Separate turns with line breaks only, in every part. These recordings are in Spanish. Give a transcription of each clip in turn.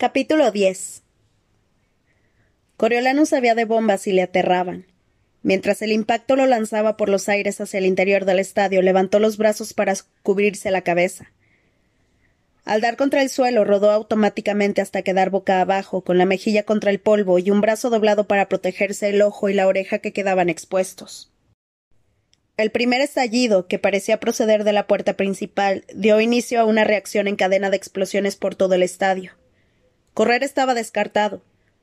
Capítulo 10 Coriolanus sabía de bombas y le aterraban. Mientras el impacto lo lanzaba por los aires hacia el interior del estadio, levantó los brazos para cubrirse la cabeza. Al dar contra el suelo, rodó automáticamente hasta quedar boca abajo, con la mejilla contra el polvo y un brazo doblado para protegerse el ojo y la oreja que quedaban expuestos. El primer estallido, que parecía proceder de la puerta principal, dio inicio a una reacción en cadena de explosiones por todo el estadio. Correr estaba descartado.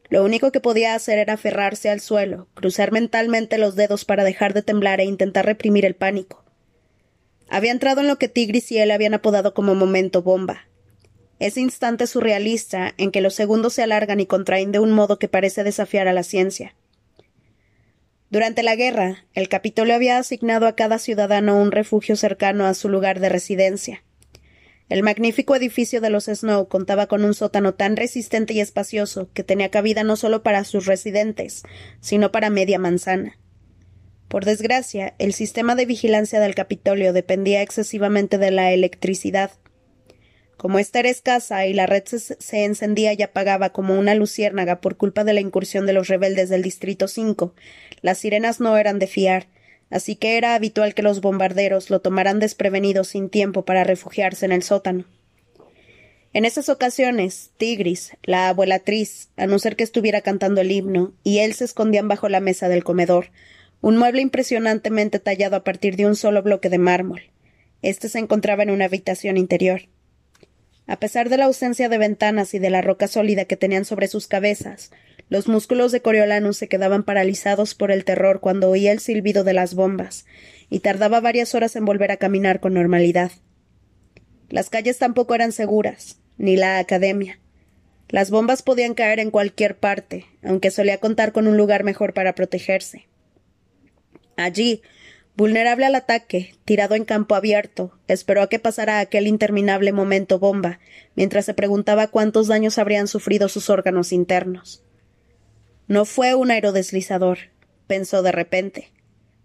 Lo único que podía hacer era aferrarse al suelo, cruzar mentalmente los dedos para dejar de temblar e intentar reprimir el pánico. Había entrado en lo que Tigris y él habían apodado como momento bomba. Ese instante surrealista en que los segundos se alargan y contraen de un modo que parece desafiar a la ciencia. Durante la guerra, el Capitolio había asignado a cada ciudadano un refugio cercano a su lugar de residencia. El magnífico edificio de los Snow contaba con un sótano tan resistente y espacioso que tenía cabida no solo para sus residentes, sino para media manzana. Por desgracia, el sistema de vigilancia del Capitolio dependía excesivamente de la electricidad. Como esta era escasa y la red se, encendía y apagaba como una luciérnaga por culpa de la incursión de los rebeldes del Distrito 5, las sirenas no eran de fiar, así que era habitual que los bombarderos lo tomaran desprevenido sin tiempo para refugiarse en el sótano. En esas ocasiones, Tigris, la abuelatriz, a no ser que estuviera cantando el himno, y él se escondían bajo la mesa del comedor, un mueble impresionantemente tallado a partir de un solo bloque de mármol. Este se encontraba en una habitación interior. A pesar de la ausencia de ventanas y de la roca sólida que tenían sobre sus cabezas, los músculos de Coriolanus se quedaban paralizados por el terror cuando oía el silbido de las bombas, y tardaba varias horas en volver a caminar con normalidad. Las calles tampoco eran seguras, ni la academia. Las bombas podían caer en cualquier parte, aunque solía contar con un lugar mejor para protegerse. Allí, Vulnerable al ataque, tirado en campo abierto, esperó a que pasara aquel interminable momento bomba, mientras se preguntaba cuántos daños habrían sufrido sus órganos internos. No fue un aerodeslizador, pensó de repente.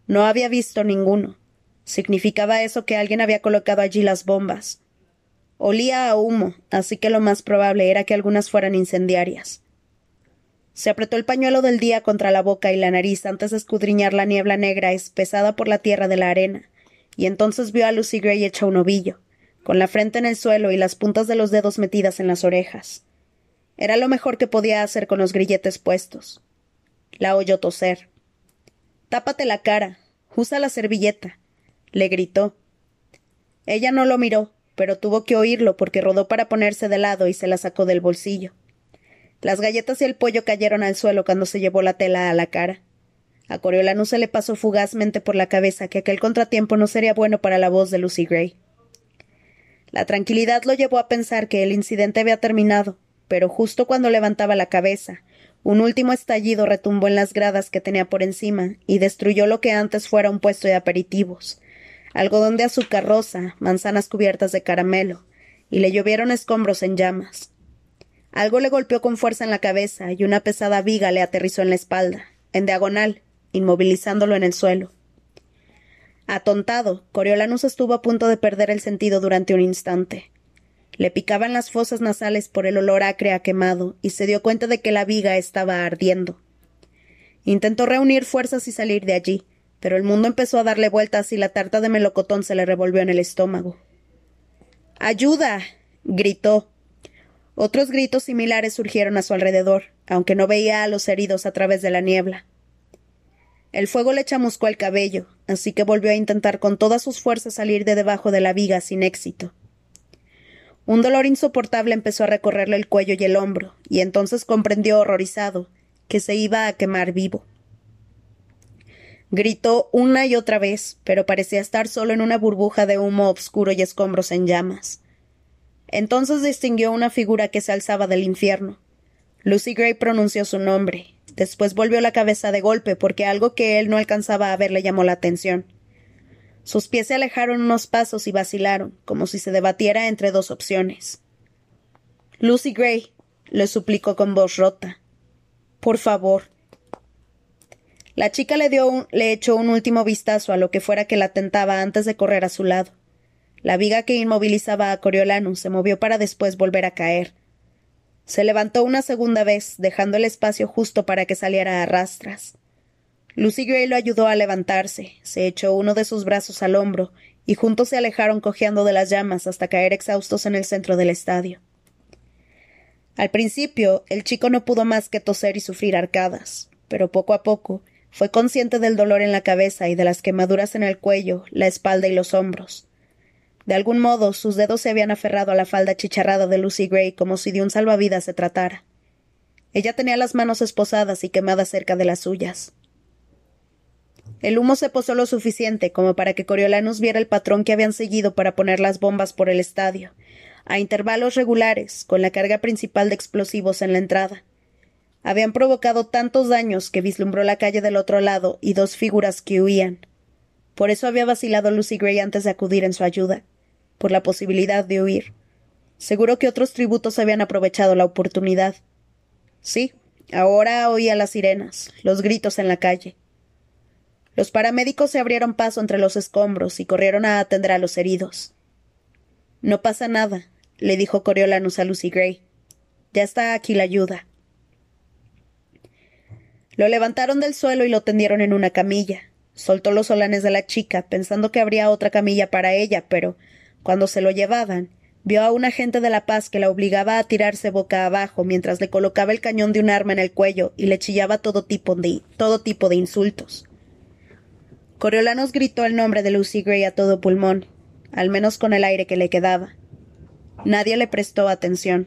No había visto ninguno. Significaba eso que alguien había colocado allí las bombas. Olía a humo, así que lo más probable era que algunas fueran incendiarias. Se apretó el pañuelo del día contra la boca y la nariz antes de escudriñar la niebla negra espesada por la tierra de la arena, y entonces vio a Lucy Gray hecha un ovillo, con la frente en el suelo y las puntas de los dedos metidas en las orejas. Era lo mejor que podía hacer con los grilletes puestos. La oyó toser. Tápate la cara. Usa la servilleta. le gritó. Ella no lo miró, pero tuvo que oírlo porque rodó para ponerse de lado y se la sacó del bolsillo. Las galletas y el pollo cayeron al suelo cuando se llevó la tela a la cara. A Coriolano se le pasó fugazmente por la cabeza que aquel contratiempo no sería bueno para la voz de Lucy Gray. La tranquilidad lo llevó a pensar que el incidente había terminado, pero justo cuando levantaba la cabeza, un último estallido retumbó en las gradas que tenía por encima y destruyó lo que antes fuera un puesto de aperitivos, algodón de azúcar rosa, manzanas cubiertas de caramelo, y le llovieron escombros en llamas. Algo le golpeó con fuerza en la cabeza y una pesada viga le aterrizó en la espalda, en diagonal, inmovilizándolo en el suelo. Atontado, Coriolanus estuvo a punto de perder el sentido durante un instante. Le picaban las fosas nasales por el olor acre a quemado y se dio cuenta de que la viga estaba ardiendo. Intentó reunir fuerzas y salir de allí, pero el mundo empezó a darle vueltas y la tarta de melocotón se le revolvió en el estómago. ¡Ayuda! gritó. Otros gritos similares surgieron a su alrededor, aunque no veía a los heridos a través de la niebla. El fuego le chamuscó el cabello, así que volvió a intentar con todas sus fuerzas salir de debajo de la viga sin éxito. Un dolor insoportable empezó a recorrerle el cuello y el hombro, y entonces comprendió horrorizado que se iba a quemar vivo. Gritó una y otra vez, pero parecía estar solo en una burbuja de humo obscuro y escombros en llamas. Entonces distinguió una figura que se alzaba del infierno. Lucy Gray pronunció su nombre. Después volvió la cabeza de golpe porque algo que él no alcanzaba a ver le llamó la atención. Sus pies se alejaron unos pasos y vacilaron, como si se debatiera entre dos opciones. Lucy Gray, le suplicó con voz rota. Por favor. La chica le, dio le echó un último vistazo a lo que fuera que la tentaba antes de correr a su lado. La viga que inmovilizaba a Coriolanus se movió para después volver a caer. Se levantó una segunda vez, dejando el espacio justo para que saliera a rastras. Lucy Gray lo ayudó a levantarse, se echó uno de sus brazos al hombro, y juntos se alejaron cojeando de las llamas hasta caer exhaustos en el centro del estadio. Al principio, el chico no pudo más que toser y sufrir arcadas, pero poco a poco fue consciente del dolor en la cabeza y de las quemaduras en el cuello, la espalda y los hombros. De algún modo, sus dedos se habían aferrado a la falda chicharrada de Lucy Gray como si de un salvavidas se tratara. Ella tenía las manos esposadas y quemadas cerca de las suyas. El humo se posó lo suficiente como para que Coriolanus viera el patrón que habían seguido para poner las bombas por el estadio, a intervalos regulares, con la carga principal de explosivos en la entrada. Habían provocado tantos daños que vislumbró la calle del otro lado y dos figuras que huían. Por eso había vacilado Lucy Gray antes de acudir en su ayuda, por la posibilidad de huir. Seguro que otros tributos habían aprovechado la oportunidad. Sí, ahora oía las sirenas, los gritos en la calle. Los paramédicos se abrieron paso entre los escombros y corrieron a atender a los heridos. No pasa nada, le dijo Coriolanus a Lucy Gray. Ya está aquí la ayuda. Lo levantaron del suelo y lo tendieron en una camilla. Soltó los solanes de la chica, pensando que habría otra camilla para ella, pero cuando se lo llevaban, vio a un agente de la paz que la obligaba a tirarse boca abajo mientras le colocaba el cañón de un arma en el cuello y le chillaba todo tipo de, todo tipo de insultos. Coriolanos gritó el nombre de Lucy Gray a todo pulmón, al menos con el aire que le quedaba. Nadie le prestó atención.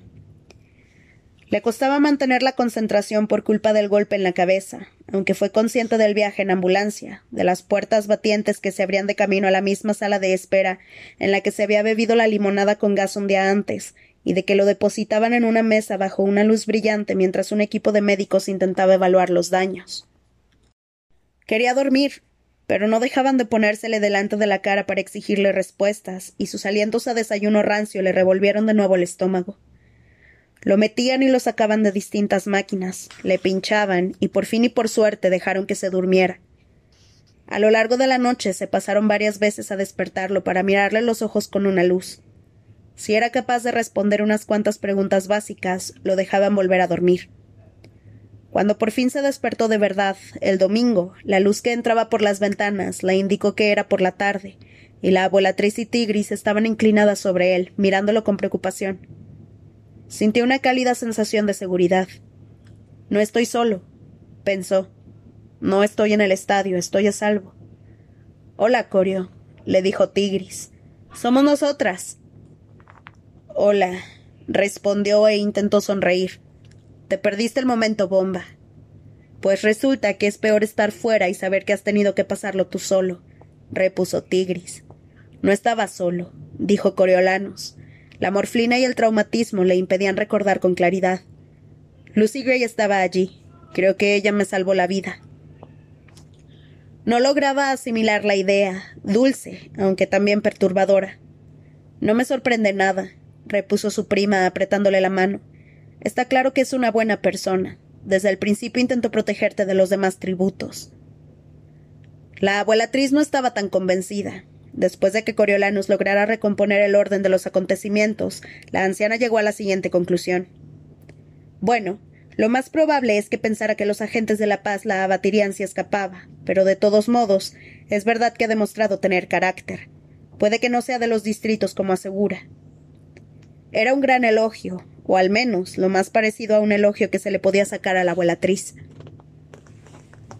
Le costaba mantener la concentración por culpa del golpe en la cabeza, aunque fue consciente del viaje en ambulancia, de las puertas batientes que se abrían de camino a la misma sala de espera en la que se había bebido la limonada con gas un día antes, y de que lo depositaban en una mesa bajo una luz brillante mientras un equipo de médicos intentaba evaluar los daños. Quería dormir, pero no dejaban de ponérsele delante de la cara para exigirle respuestas, y sus alientos a desayuno rancio le revolvieron de nuevo el estómago. Lo metían y lo sacaban de distintas máquinas, le pinchaban, y por fin y por suerte dejaron que se durmiera. A lo largo de la noche se pasaron varias veces a despertarlo para mirarle los ojos con una luz. Si era capaz de responder unas cuantas preguntas básicas, lo dejaban volver a dormir. Cuando por fin se despertó de verdad, el domingo, la luz que entraba por las ventanas le indicó que era por la tarde, y la abuelatriz y Tigris estaban inclinadas sobre él, mirándolo con preocupación. Sintió una cálida sensación de seguridad. No estoy solo, pensó. No estoy en el estadio, estoy a salvo. Hola, Corio, le dijo Tigris. Somos nosotras. Hola, respondió e intentó sonreír. Te perdiste el momento bomba. Pues resulta que es peor estar fuera y saber que has tenido que pasarlo tú solo, repuso Tigris. No estaba solo, dijo Coriolanus. La morfina y el traumatismo le impedían recordar con claridad. Lucy Gray estaba allí. Creo que ella me salvó la vida. No lograba asimilar la idea, dulce, aunque también perturbadora. No me sorprende nada, repuso su prima apretándole la mano. Está claro que es una buena persona. Desde el principio intentó protegerte de los demás tributos. La abuelatriz no estaba tan convencida. Después de que Coriolanus lograra recomponer el orden de los acontecimientos, la anciana llegó a la siguiente conclusión. Bueno, lo más probable es que pensara que los agentes de la paz la abatirían si escapaba, pero de todos modos, es verdad que ha demostrado tener carácter. Puede que no sea de los distritos como asegura. Era un gran elogio, o al menos lo más parecido a un elogio que se le podía sacar a la abuelatriz.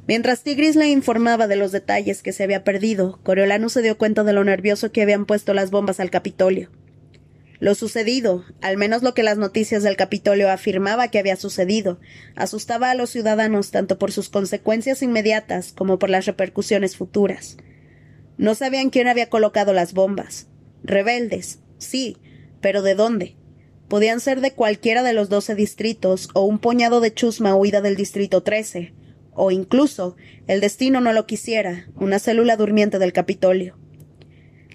Mientras Tigris le informaba de los detalles que se había perdido, Coriolano se dio cuenta de lo nervioso que habían puesto las bombas al Capitolio. Lo sucedido, al menos lo que las noticias del Capitolio afirmaba que había sucedido, asustaba a los ciudadanos tanto por sus consecuencias inmediatas como por las repercusiones futuras. No sabían quién había colocado las bombas. Rebeldes, sí, pero ¿de dónde? Podían ser de cualquiera de los doce distritos o un puñado de chusma huida del distrito trece, o incluso, el destino no lo quisiera, una célula durmiente del Capitolio.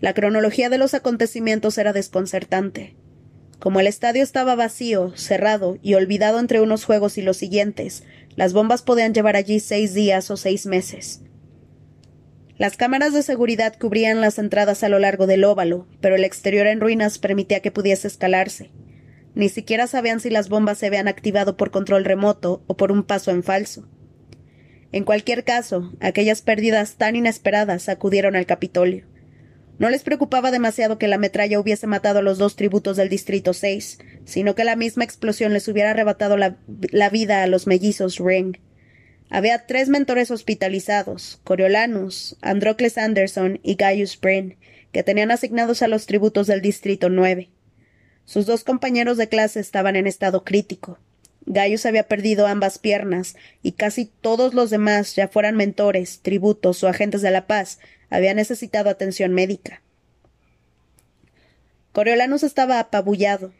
La cronología de los acontecimientos era desconcertante. Como el estadio estaba vacío, cerrado y olvidado entre unos juegos y los siguientes, las bombas podían llevar allí seis días o seis meses. Las cámaras de seguridad cubrían las entradas a lo largo del óvalo, pero el exterior en ruinas permitía que pudiese escalarse. Ni siquiera sabían si las bombas se habían activado por control remoto o por un paso en falso. En cualquier caso, aquellas pérdidas tan inesperadas acudieron al Capitolio. No les preocupaba demasiado que la metralla hubiese matado a los dos tributos del Distrito 6, sino que la misma explosión les hubiera arrebatado la, vida a los mellizos Ring. Había tres mentores hospitalizados, Coriolanus, Androcles Anderson y Gaius Brin, que tenían asignados a los tributos del Distrito 9. Sus dos compañeros de clase estaban en estado crítico. Gaius había perdido ambas piernas, y casi todos los demás, ya fueran mentores, tributos o agentes de la paz, había necesitado atención médica. Coriolanus estaba apabullado.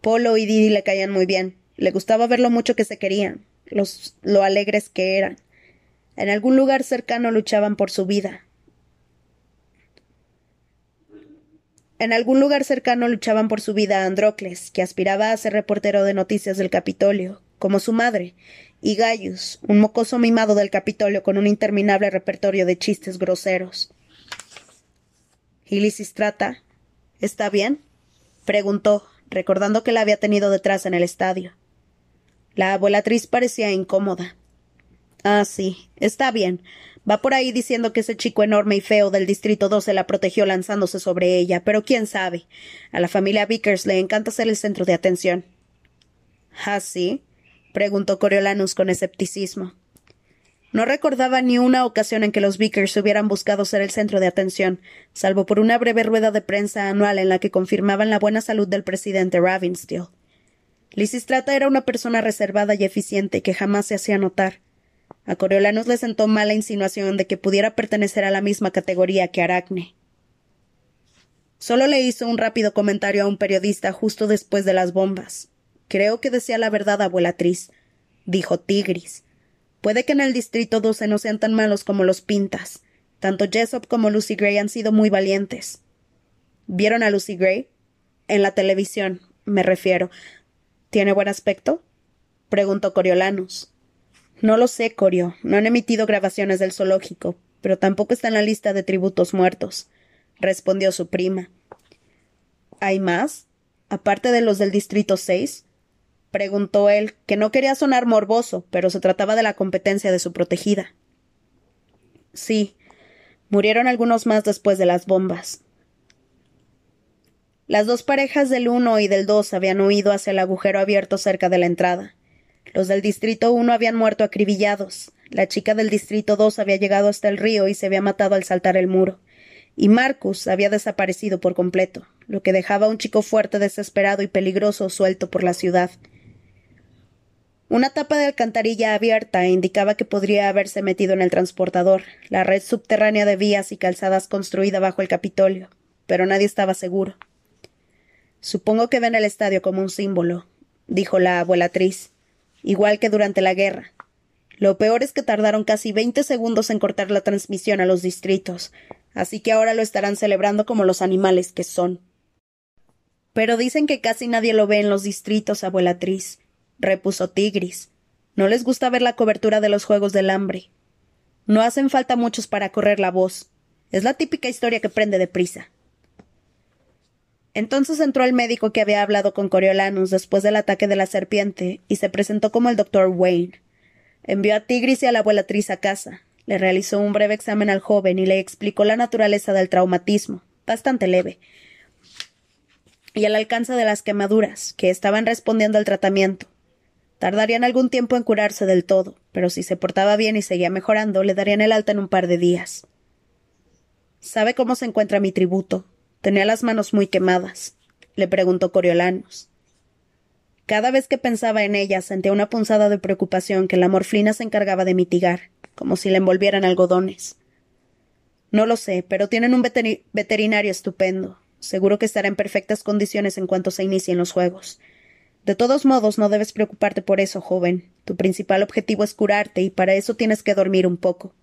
Polo y Didi le caían muy bien. Le gustaba ver lo mucho que se querían, los, lo alegres que eran. En algún lugar cercano luchaban por su vida. En algún lugar cercano luchaban por su vida Androcles, que aspiraba a ser reportero de noticias del Capitolio, como su madre, y Gaius, un mocoso mimado del Capitolio con un interminable repertorio de chistes groseros. ¿Y Lisistrata? ¿Está bien? preguntó, recordando que la había tenido detrás en el estadio. La abuelatriz parecía incómoda. Ah, sí, está bien. Va por ahí diciendo que ese chico enorme y feo del Distrito 12 la protegió lanzándose sobre ella, pero quién sabe. A la familia Vickers le encanta ser el centro de atención. ¿Ah, sí? preguntó Coriolanus con escepticismo. No recordaba ni una ocasión en que los Vickers hubieran buscado ser el centro de atención, salvo por una breve rueda de prensa anual en la que confirmaban la buena salud del presidente Ravensteel. Lisistrata era una persona reservada y eficiente que jamás se hacía notar. A Coriolanus le sentó mal la insinuación de que pudiera pertenecer a la misma categoría que Aracne. Solo le hizo un rápido comentario a un periodista justo después de las bombas. Creo que decía la verdad, abuelatriz, dijo Tigris. Puede que en el distrito 12 no sean tan malos como los pintas. Tanto Jessop como Lucy Gray han sido muy valientes. ¿Vieron a Lucy Gray? En la televisión, me refiero. ¿Tiene buen aspecto? preguntó Coriolanus. No lo sé, Corio. No han emitido grabaciones del zoológico, pero tampoco está en la lista de tributos muertos, respondió su prima. ¿Hay más? aparte de los del Distrito 6? preguntó él, que no quería sonar morboso, pero se trataba de la competencia de su protegida. Sí, murieron algunos más después de las bombas. Las dos parejas del uno y del dos habían huido hacia el agujero abierto cerca de la entrada. Los del distrito uno habían muerto acribillados. La chica del distrito dos había llegado hasta el río y se había matado al saltar el muro. Y Marcus había desaparecido por completo, lo que dejaba a un chico fuerte, desesperado y peligroso suelto por la ciudad. Una tapa de alcantarilla abierta indicaba que podría haberse metido en el transportador, la red subterránea de vías y calzadas construida bajo el Capitolio, pero nadie estaba seguro. Supongo que ven el estadio como un símbolo, dijo la abuelatriz, igual que durante la guerra. Lo peor es que tardaron casi veinte segundos en cortar la transmisión a los distritos, así que ahora lo estarán celebrando como los animales que son. Pero dicen que casi nadie lo ve en los distritos, abuelatriz, repuso Tigris. No les gusta ver la cobertura de los Juegos del Hambre. No hacen falta muchos para correr la voz. Es la típica historia que prende deprisa. Entonces entró el médico que había hablado con Coriolanus después del ataque de la serpiente y se presentó como el doctor Wayne. Envió a Tigris y a la abuelatriz a casa. Le realizó un breve examen al joven y le explicó la naturaleza del traumatismo, bastante leve, y el alcance de las quemaduras, que estaban respondiendo al tratamiento. Tardarían algún tiempo en curarse del todo, pero si se portaba bien y seguía mejorando, le darían el alta en un par de días. ¿Sabe cómo se encuentra mi tributo? Tenía las manos muy quemadas, le preguntó Coriolanus. Cada vez que pensaba en ella sentía una punzada de preocupación que la morfina se encargaba de mitigar, como si le envolvieran algodones. No lo sé, pero tienen un veterinario estupendo. Seguro que estará en perfectas condiciones en cuanto se inicien los juegos. De todos modos, no debes preocuparte por eso, joven. Tu principal objetivo es curarte, y para eso tienes que dormir un poco.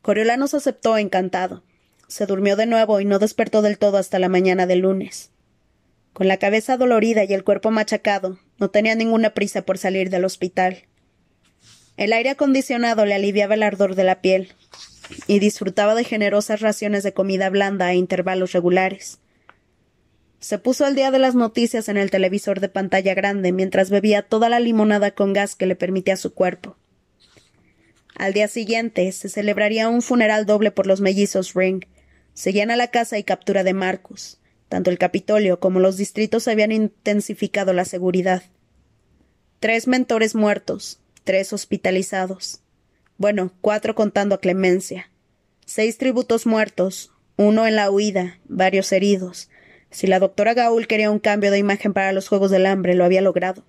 Coriolanos aceptó encantado. Se durmió de nuevo y no despertó del todo hasta la mañana del lunes. Con la cabeza dolorida y el cuerpo machacado, no tenía ninguna prisa por salir del hospital. El aire acondicionado le aliviaba el ardor de la piel, y disfrutaba de generosas raciones de comida blanda a intervalos regulares. Se puso al día de las noticias en el televisor de pantalla grande mientras bebía toda la limonada con gas que le permitía su cuerpo. Al día siguiente se celebraría un funeral doble por los mellizos Ring. Seguían a la casa y captura de Marcus. Tanto el Capitolio como los distritos habían intensificado la seguridad. Tres mentores muertos, tres hospitalizados. Bueno, cuatro contando a Clemencia. Seis tributos muertos, uno en la huida, varios heridos. Si la doctora Gaul quería un cambio de imagen para los Juegos del Hambre, lo había logrado.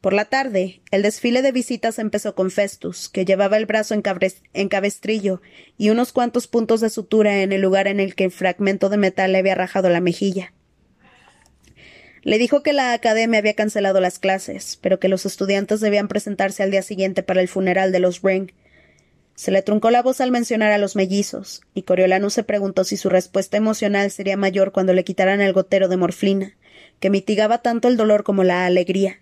Por la tarde, el desfile de visitas empezó con Festus, que llevaba el brazo en, cabestrillo y unos cuantos puntos de sutura en el lugar en el que el fragmento de metal le había rajado la mejilla. Le dijo que la academia había cancelado las clases, pero que los estudiantes debían presentarse al día siguiente para el funeral de los Ring. Se le truncó la voz al mencionar a los mellizos, y Coriolanus se preguntó si su respuesta emocional sería mayor cuando le quitaran el gotero de morfina, que mitigaba tanto el dolor como la alegría.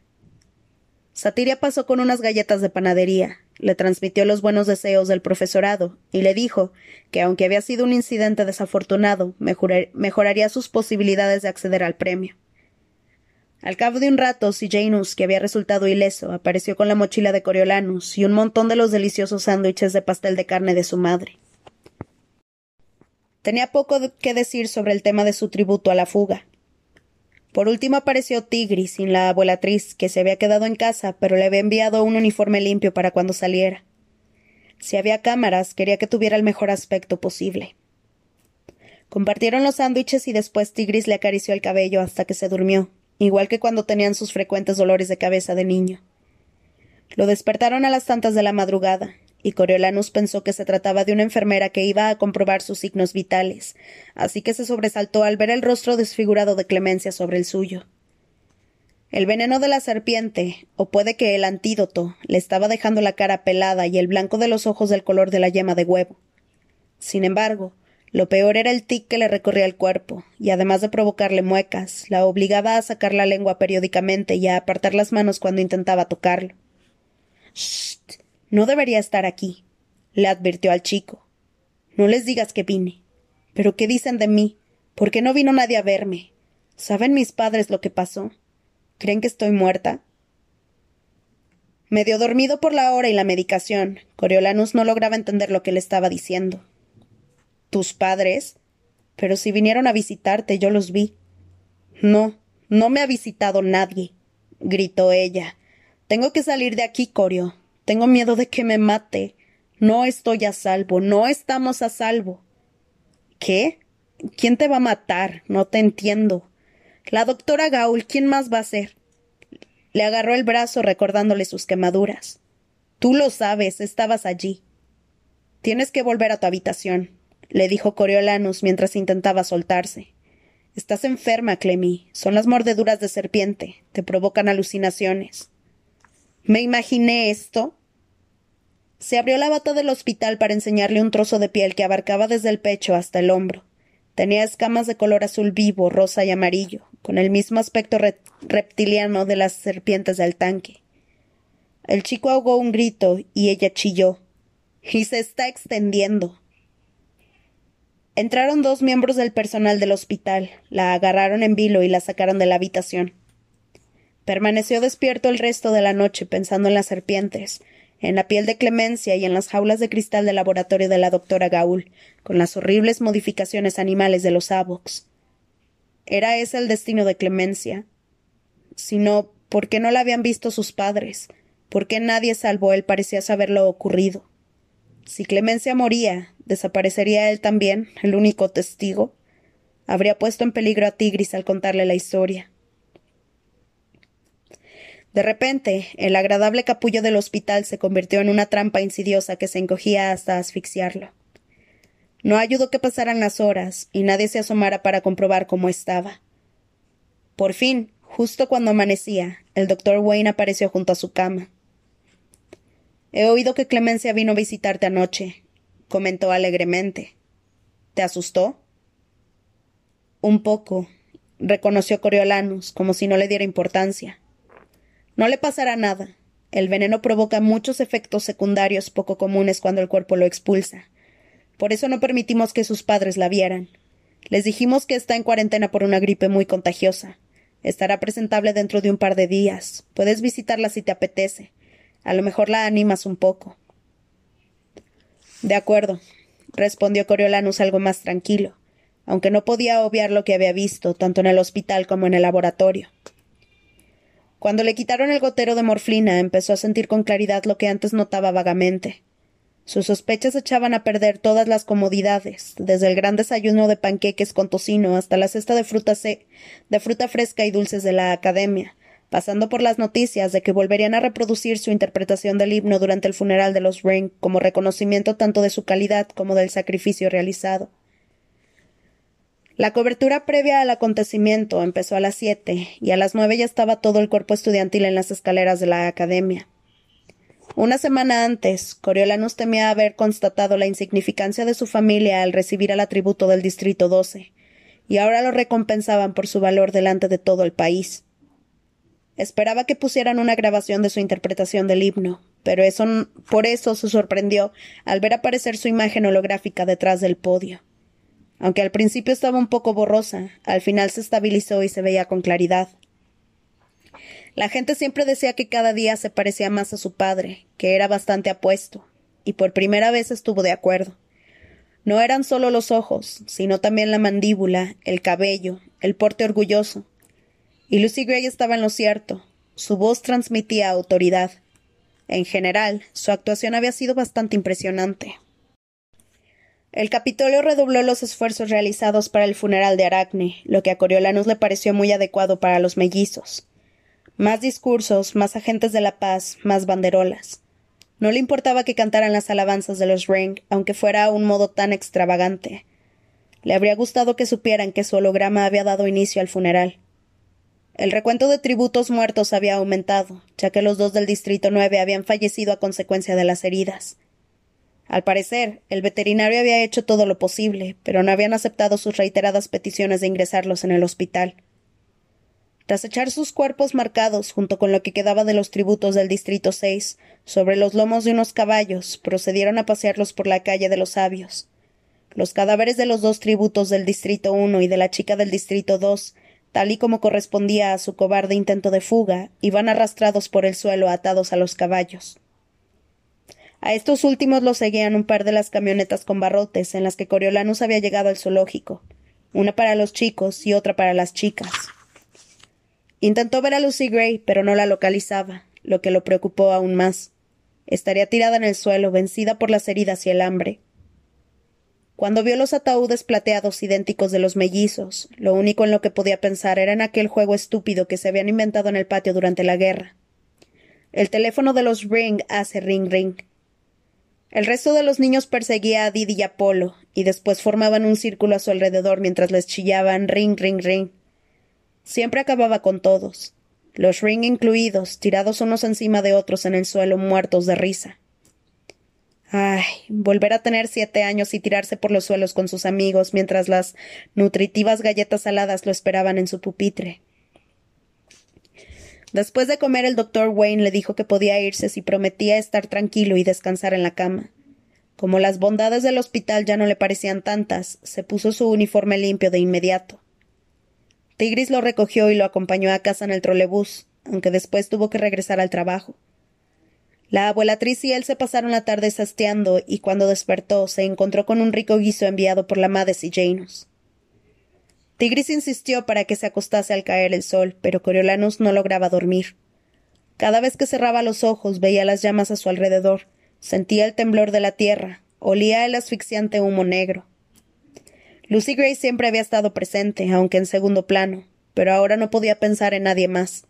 Satiria pasó con unas galletas de panadería, le transmitió los buenos deseos del profesorado y le dijo que, aunque había sido un incidente desafortunado, mejoraría sus posibilidades de acceder al premio. Al cabo de un rato, Janus, que había resultado ileso, apareció con la mochila de Coriolanus y un montón de los deliciosos sándwiches de pastel de carne de su madre. Tenía poco que decir sobre el tema de su tributo a la fuga, por último apareció Tigris, sin la abuelatriz, que se había quedado en casa, pero le había enviado un uniforme limpio para cuando saliera. Si había cámaras, quería que tuviera el mejor aspecto posible. Compartieron los sándwiches y después Tigris le acarició el cabello hasta que se durmió, igual que cuando tenían sus frecuentes dolores de cabeza de niño. Lo despertaron a las tantas de la madrugada, y Coriolanus pensó que se trataba de una enfermera que iba a comprobar sus signos vitales, así que se sobresaltó al ver el rostro desfigurado de Clemencia sobre el suyo. El veneno de la serpiente, o puede que el antídoto, le estaba dejando la cara pelada y el blanco de los ojos del color de la yema de huevo. Sin embargo, lo peor era el tic que le recorría el cuerpo, y además de provocarle muecas, la obligaba a sacar la lengua periódicamente y a apartar las manos cuando intentaba tocarlo. No debería estar aquí, le advirtió al chico. No les digas que vine. ¿Pero qué dicen de mí? ¿Por qué no vino nadie a verme? ¿Saben mis padres lo que pasó? ¿Creen que estoy muerta? Medio dormido por la hora y la medicación, Coriolanus no lograba entender lo que le estaba diciendo. ¿Tus padres? Pero si vinieron a visitarte, yo los vi. No, no me ha visitado nadie, gritó ella. Tengo que salir de aquí, Corio. Tengo miedo de que me mate. No estoy a salvo. No estamos a salvo. ¿Qué? ¿Quién te va a matar? No te entiendo. La doctora Gaul, ¿quién más va a ser? Le agarró el brazo recordándole sus quemaduras. Tú lo sabes, estabas allí. Tienes que volver a tu habitación, le dijo Coriolanus mientras intentaba soltarse. Estás enferma, Clemmy. Son las mordeduras de serpiente. Te provocan alucinaciones. Me imaginé esto, se abrió la bata del hospital para enseñarle un trozo de piel que abarcaba desde el pecho hasta el hombro. Tenía escamas de color azul vivo, rosa y amarillo, con el mismo aspecto reptiliano de las serpientes del tanque. El chico ahogó un grito y ella chilló. Y se está extendiendo. Entraron dos miembros del personal del hospital, la agarraron en vilo y la sacaron de la habitación. Permaneció despierto el resto de la noche pensando en las serpientes, en la piel de Clemencia y en las jaulas de cristal del laboratorio de la doctora Gaul, con las horribles modificaciones animales de los Avox. ¿Era ese el destino de Clemencia? Si no, ¿por qué no la habían visto sus padres? ¿Por qué nadie salvo él parecía saber lo ocurrido? Si Clemencia moría, ¿desaparecería él también, el único testigo? Habría puesto en peligro a Tigris al contarle la historia. De repente, el agradable capullo del hospital se convirtió en una trampa insidiosa que se encogía hasta asfixiarlo. No ayudó que pasaran las horas y nadie se asomara para comprobar cómo estaba. Por fin, justo cuando amanecía, el doctor Wayne apareció junto a su cama. He oído que Clemencia vino a visitarte anoche, comentó alegremente. ¿Te asustó? Un poco, reconoció Coriolanus, como si no le diera importancia. No le pasará nada. El veneno provoca muchos efectos secundarios poco comunes cuando el cuerpo lo expulsa. Por eso no permitimos que sus padres la vieran. Les dijimos que está en cuarentena por una gripe muy contagiosa. Estará presentable dentro de un par de días. Puedes visitarla si te apetece. A lo mejor la animas un poco. De acuerdo, respondió Coriolanus algo más tranquilo, aunque no podía obviar lo que había visto, tanto en el hospital como en el laboratorio. Cuando le quitaron el gotero de morfina, empezó a sentir con claridad lo que antes notaba vagamente. Sus sospechas echaban a perder todas las comodidades, desde el gran desayuno de panqueques con tocino hasta la cesta de fruta, de fruta fresca y dulces de la academia, pasando por las noticias de que volverían a reproducir su interpretación del himno durante el funeral de los Ring como reconocimiento tanto de su calidad como del sacrificio realizado. La cobertura previa al acontecimiento empezó a las siete, y a las nueve ya estaba todo el cuerpo estudiantil en las escaleras de la academia. Una semana antes, Coriolanus temía haber constatado la insignificancia de su familia al recibir el atributo del Distrito 12, y ahora lo recompensaban por su valor delante de todo el país. Esperaba que pusieran una grabación de su interpretación del himno, pero eso, por eso se sorprendió al ver aparecer su imagen holográfica detrás del podio. Aunque al principio estaba un poco borrosa, al final se estabilizó y se veía con claridad. La gente siempre decía que cada día se parecía más a su padre, que era bastante apuesto, y por primera vez estuvo de acuerdo. No eran solo los ojos, sino también la mandíbula, el cabello, el porte orgulloso. Y Lucy Gray estaba en lo cierto. Su voz transmitía autoridad. En general, su actuación había sido bastante impresionante. El Capitolio redobló los esfuerzos realizados para el funeral de Aracne, lo que a Coriolanus le pareció muy adecuado para los mellizos. Más discursos, más agentes de la paz, más banderolas. No le importaba que cantaran las alabanzas de los Ring, aunque fuera a un modo tan extravagante. Le habría gustado que supieran que su holograma había dado inicio al funeral. El recuento de tributos muertos había aumentado, ya que los dos del Distrito 9 habían fallecido a consecuencia de las heridas. Al parecer, el veterinario había hecho todo lo posible, pero no habían aceptado sus reiteradas peticiones de ingresarlos en el hospital. Tras echar sus cuerpos marcados, junto con lo que quedaba de los tributos del Distrito 6, sobre los lomos de unos caballos, procedieron a pasearlos por la calle de los sabios. Los cadáveres de los dos tributos del Distrito 1 y de la chica del Distrito 2, tal y como correspondía a su cobarde intento de fuga, iban arrastrados por el suelo atados a los caballos. A estos últimos los seguían un par de las camionetas con barrotes en las que Coriolanus había llegado al zoológico, una para los chicos y otra para las chicas. Intentó ver a Lucy Gray, pero no la localizaba, lo que lo preocupó aún más. Estaría tirada en el suelo, vencida por las heridas y el hambre. Cuando vio los ataúdes plateados idénticos de los mellizos, lo único en lo que podía pensar era en aquel juego estúpido que se habían inventado en el patio durante la guerra. El teléfono de los Ring hace ring ring. El resto de los niños perseguía a Didi y Apolo, y después formaban un círculo a su alrededor mientras les chillaban ring ring ring. Siempre acababa con todos, los Ring incluidos, tirados unos encima de otros en el suelo, muertos de risa. Ay, volver a tener siete años y tirarse por los suelos con sus amigos mientras las nutritivas galletas saladas lo esperaban en su pupitre. Después de comer, el doctor Wayne le dijo que podía irse si prometía estar tranquilo y descansar en la cama. Como las bondades del hospital ya no le parecían tantas, se puso su uniforme limpio de inmediato. Tigris lo recogió y lo acompañó a casa en el trolebús, aunque después tuvo que regresar al trabajo. La abuelatriz y él se pasaron la tarde sasteando y cuando despertó se encontró con un rico guiso enviado por la Madres y. Tigris insistió para que se acostase al caer el sol, pero Coriolanus no lograba dormir. Cada vez que cerraba los ojos veía las llamas a su alrededor, sentía el temblor de la tierra, olía el asfixiante humo negro. Lucy Gray siempre había estado presente, aunque en segundo plano, pero ahora no podía pensar en nadie más.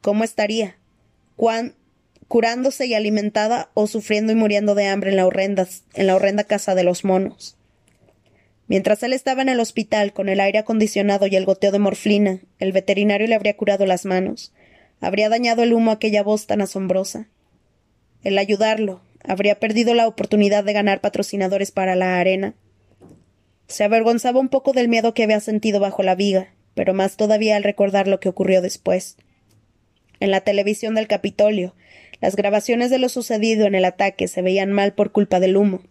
¿Cómo estaría? ¿Cuán curándose y alimentada o sufriendo y muriendo de hambre en la horrenda, en la horrenda casa de los monos? Mientras él estaba en el hospital con el aire acondicionado y el goteo de morfina, el veterinario le habría curado las manos, habría dañado el humo aquella voz tan asombrosa. El ayudarlo, habría perdido la oportunidad de ganar patrocinadores para la arena, se avergonzaba un poco del miedo que había sentido bajo la viga, pero más todavía al recordar lo que ocurrió después. En la televisión del Capitolio, las grabaciones de lo sucedido en el ataque se veían mal por culpa del humo.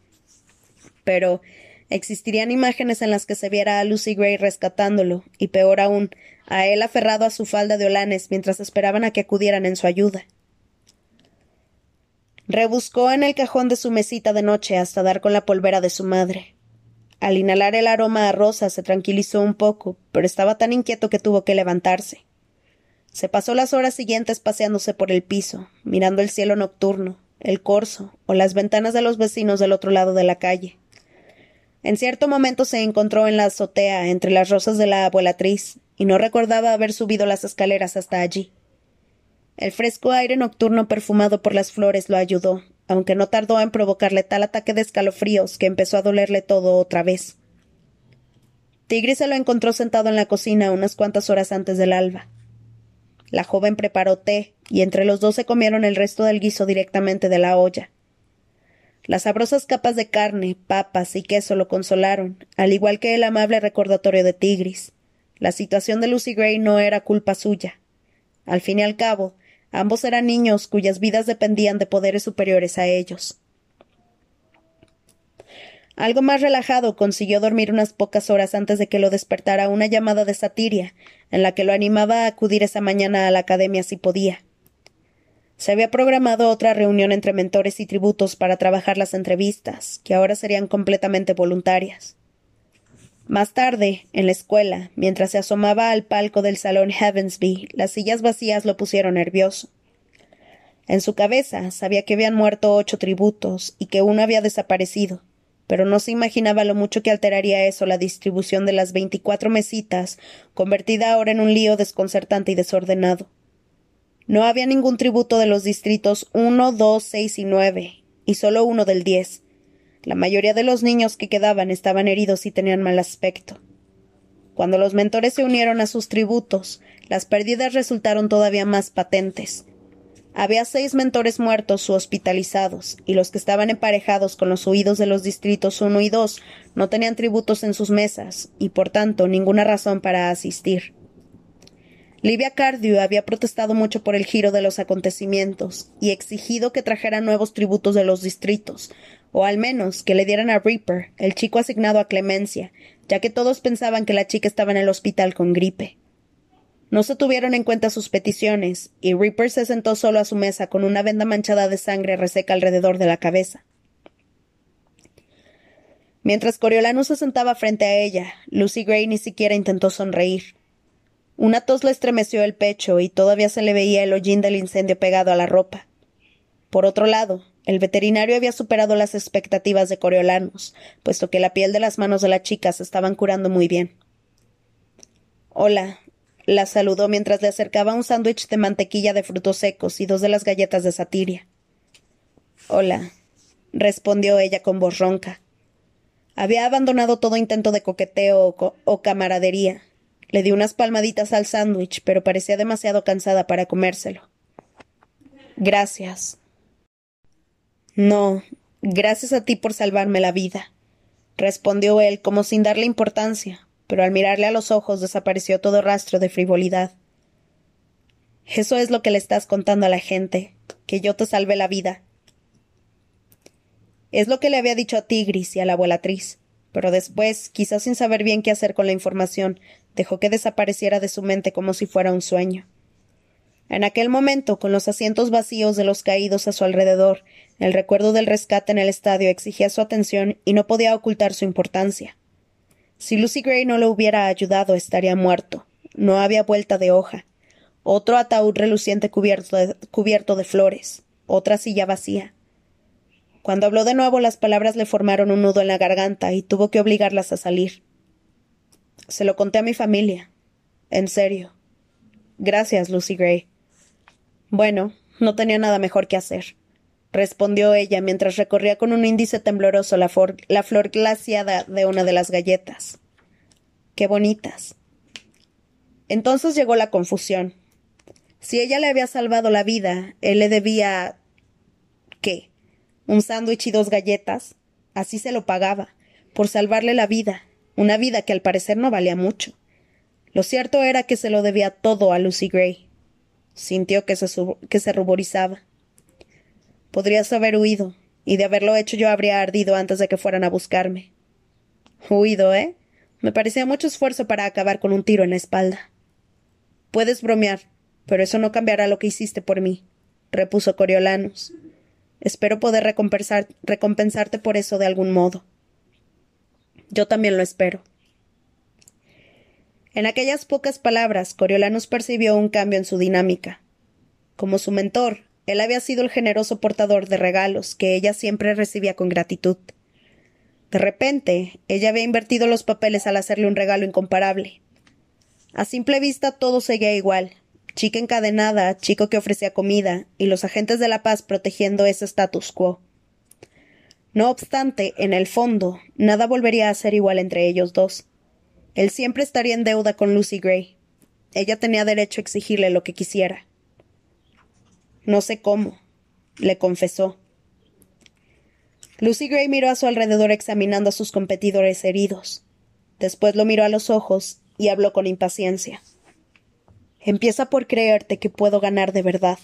Pero Existirían imágenes en las que se viera a Lucy Gray rescatándolo, y peor aún, a él aferrado a su falda de olanes mientras esperaban a que acudieran en su ayuda. Rebuscó en el cajón de su mesita de noche hasta dar con la polvera de su madre. Al inhalar el aroma a rosa se tranquilizó un poco, pero estaba tan inquieto que tuvo que levantarse. Se pasó las horas siguientes paseándose por el piso, mirando el cielo nocturno, el corso o las ventanas de los vecinos del otro lado de la calle. En cierto momento se encontró en la azotea entre las rosas de la abuelatriz, y no recordaba haber subido las escaleras hasta allí. El fresco aire nocturno perfumado por las flores lo ayudó, aunque no tardó en provocarle tal ataque de escalofríos que empezó a dolerle todo otra vez. Tigris se lo encontró sentado en la cocina unas cuantas horas antes del alba. La joven preparó té, y entre los dos se comieron el resto del guiso directamente de la olla. Las sabrosas capas de carne, papas y queso lo consolaron, al igual que el amable recordatorio de Tigris. La situación de Lucy Gray no era culpa suya. Al fin y al cabo, ambos eran niños cuyas vidas dependían de poderes superiores a ellos. Algo más relajado consiguió dormir unas pocas horas antes de que lo despertara una llamada de Satiria, en la que lo animaba a acudir esa mañana a la academia si podía. Se había programado otra reunión entre mentores y tributos para trabajar las entrevistas, que ahora serían completamente voluntarias. Más tarde, en la escuela, mientras se asomaba al palco del salón Heavensby, las sillas vacías lo pusieron nervioso. En su cabeza sabía que habían muerto ocho tributos y que uno había desaparecido, pero no se imaginaba lo mucho que alteraría eso la distribución de las veinticuatro mesitas, convertida ahora en un lío desconcertante y desordenado. No había ningún tributo de los distritos 1, 2, 6 y 9, y solo uno del 10. La mayoría de los niños que quedaban estaban heridos y tenían mal aspecto. Cuando los mentores se unieron a sus tributos, las pérdidas resultaron todavía más patentes. Había seis mentores muertos u hospitalizados, y los que estaban emparejados con los huidos de los distritos 1 y 2 no tenían tributos en sus mesas, y por tanto ninguna razón para asistir. Livia Cardew había protestado mucho por el giro de los acontecimientos y exigido que trajeran nuevos tributos de los distritos, o al menos que le dieran a Reaper, el chico asignado a Clemencia, ya que todos pensaban que la chica estaba en el hospital con gripe. No se tuvieron en cuenta sus peticiones, y Reaper se sentó solo a su mesa con una venda manchada de sangre reseca alrededor de la cabeza. Mientras Coriolanus se sentaba frente a ella, Lucy Gray ni siquiera intentó sonreír. Una tos le estremeció el pecho y todavía se le veía el hollín del incendio pegado a la ropa. Por otro lado, el veterinario había superado las expectativas de Coriolanus, puesto que la piel de las manos de la chica se estaban curando muy bien. Hola, la saludó mientras le acercaba un sándwich de mantequilla de frutos secos y dos de las galletas de satiria. Hola, respondió ella con voz ronca. Había abandonado todo intento de coqueteo o, o camaradería, le di unas palmaditas al sándwich, pero parecía demasiado cansada para comérselo. Gracias. No, gracias a ti por salvarme la vida, respondió él como sin darle importancia, pero al mirarle a los ojos desapareció todo rastro de frivolidad. Eso es lo que le estás contando a la gente, que yo te salvé la vida. Es lo que le había dicho a Tigris y a la abuelatriz, pero después, quizás sin saber bien qué hacer con la información, dejó que desapareciera de su mente como si fuera un sueño. En aquel momento, con los asientos vacíos de los caídos a su alrededor, el recuerdo del rescate en el estadio exigía su atención y no podía ocultar su importancia. Si Lucy Gray no lo hubiera ayudado, estaría muerto. No había vuelta de hoja. Otro ataúd reluciente cubierto de, cubierto de flores. Otra silla vacía. Cuando habló de nuevo, las palabras le formaron un nudo en la garganta y tuvo que obligarlas a salir. Se lo conté a mi familia. En serio. Gracias, Lucy Gray. Bueno, no tenía nada mejor que hacer, respondió ella mientras recorría con un índice tembloroso la, la flor glaciada de una de las galletas. Qué bonitas. Entonces llegó la confusión. Si ella le había salvado la vida, él le debía. ¿Qué? ¿Un sándwich y dos galletas? Así se lo pagaba, por salvarle la vida, una vida que al parecer no valía mucho. Lo cierto era que se lo debía todo a Lucy Gray. Sintió que se, que se ruborizaba. Podrías haber huido, y de haberlo hecho yo habría ardido antes de que fueran a buscarme. Huido, ¿eh? Me parecía mucho esfuerzo para acabar con un tiro en la espalda. Puedes bromear, pero eso no cambiará lo que hiciste por mí, repuso Coriolanus. Espero poder recompensarte por eso de algún modo. Yo también lo espero. En aquellas pocas palabras, Coriolanus percibió un cambio en su dinámica. Como su mentor, él había sido el generoso portador de regalos que ella siempre recibía con gratitud. De repente, ella había invertido los papeles al hacerle un regalo incomparable. A simple vista todo seguía igual. Chica encadenada, chico que ofrecía comida, y los agentes de la paz protegiendo ese status quo. No obstante, en el fondo, nada volvería a ser igual entre ellos dos. Él siempre estaría en deuda con Lucy Gray. Ella tenía derecho a exigirle lo que quisiera. No sé cómo, le confesó. Lucy Gray miró a su alrededor examinando a sus competidores heridos. Después lo miró a los ojos y habló con impaciencia. Empieza por creerte que puedo ganar de verdad.